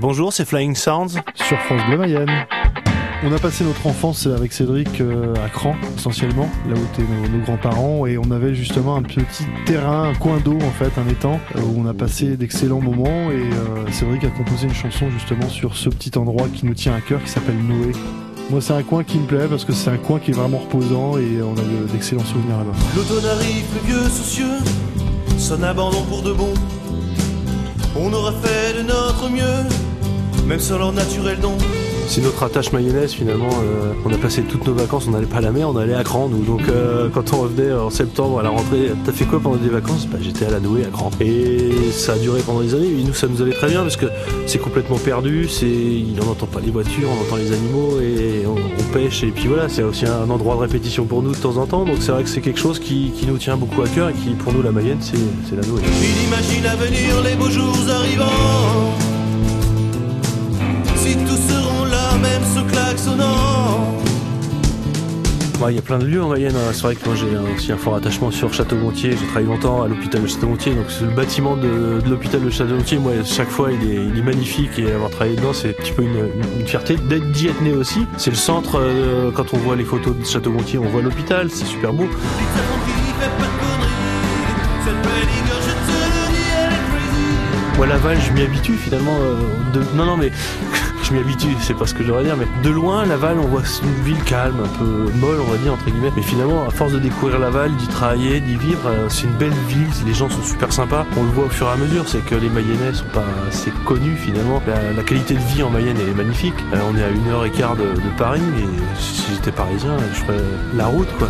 Bonjour, c'est Flying Sounds. Sur France Bleu Mayenne. On a passé notre enfance avec Cédric euh, à Cran, essentiellement, là où étaient nos, nos grands-parents, et on avait justement un petit terrain, un coin d'eau en fait, un étang, euh, où on a passé d'excellents moments, et euh, Cédric a composé une chanson justement sur ce petit endroit qui nous tient à cœur, qui s'appelle Noé. Moi, c'est un coin qui me plaît parce que c'est un coin qui est vraiment reposant et on a de- d'excellents souvenirs là-bas. L'automne arrive, pluvieux, soucieux, son abandon pour de bon. On aura fait de notre mieux, même sans leur naturel don. C'est notre attache mayonnaise finalement. euh, on a passé toutes nos vacances, on n'allait pas à la mer, on allait à Cran nous. Donc euh, quand on revenait en septembre à la rentrée, t'as fait quoi pendant des vacances? Bah, J'étais à la Noé à Cran. Et ça a duré pendant des années. Et nous, ça nous allait très bien parce que c'est complètement perdu. C'est, on n'entend pas les voitures, on entend les animaux et on, pêche. Et puis voilà, c'est aussi un endroit de répétition pour nous de temps en temps. Donc c'est vrai que c'est quelque chose qui, nous tient beaucoup à cœur et qui pour nous la Mayenne, c'est, la Noé. Il imagine à venir les beaux jours. Il y a plein de lieux en Mayenne. hein. C'est vrai que moi j'ai aussi un fort attachement sur Château-Gontier. J'ai travaillé longtemps à l'hôpital de Château-Gontier. Donc le bâtiment de, l'hôpital de Château-Gontier, moi chaque fois il est, magnifique et avoir travaillé dedans c'est un petit peu une, fierté d'être d'y aussi. C'est le centre, euh, quand on voit les photos de Château-Gontier, on voit l'hôpital, c'est super beau. Moi Laval je m'y habitue finalement. euh, Non non mais je m'y habitue, c'est pas ce que j'aurais dire, mais de loin Laval on voit une ville calme, un peu molle on va dire entre guillemets. Mais finalement à force de découvrir Laval, d'y travailler, d'y vivre, euh, c'est une belle ville, les gens sont super sympas. On le voit au fur et à mesure, c'est que les Mayennais sont pas assez connus finalement. La, qualité de vie en Mayenne est magnifique. Euh, on est à une heure et quart de, de Paris et si j'étais parisien je ferais la route quoi.